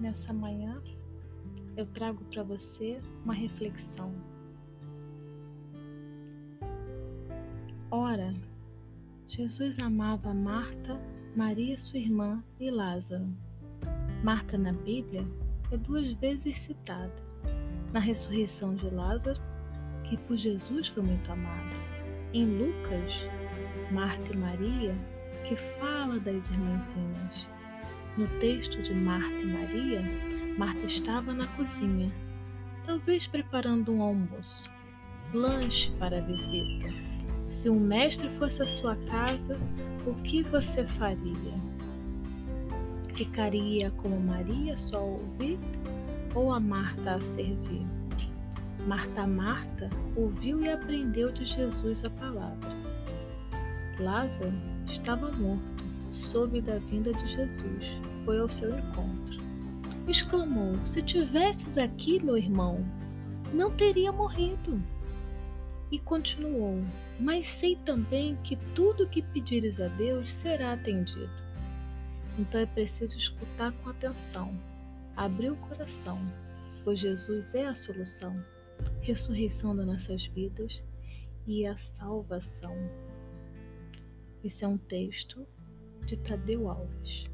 nessa manhã eu trago para você uma reflexão. Ora, Jesus amava Marta, Maria, sua irmã e Lázaro. Marta na Bíblia é duas vezes citada. Na ressurreição de Lázaro, que por Jesus foi muito amado. Em Lucas, Marta e Maria, que fala das irmãzinhas. No texto de Marta e Maria, Marta estava na cozinha, talvez preparando um almoço, lanche para a visita. Se um mestre fosse à sua casa, o que você faria? Ficaria como Maria só ouvir ou a Marta a servir? Marta Marta ouviu e aprendeu de Jesus a palavra. Lázaro estava morto, soube da vinda de Jesus, foi ao seu encontro. Exclamou: Se tivesses aqui, meu irmão, não teria morrido. E continuou: Mas sei também que tudo o que pedires a Deus será atendido. Então é preciso escutar com atenção, abrir o coração, pois Jesus é a solução, ressurreição das nossas vidas e a salvação. Esse é um texto de Tadeu Alves.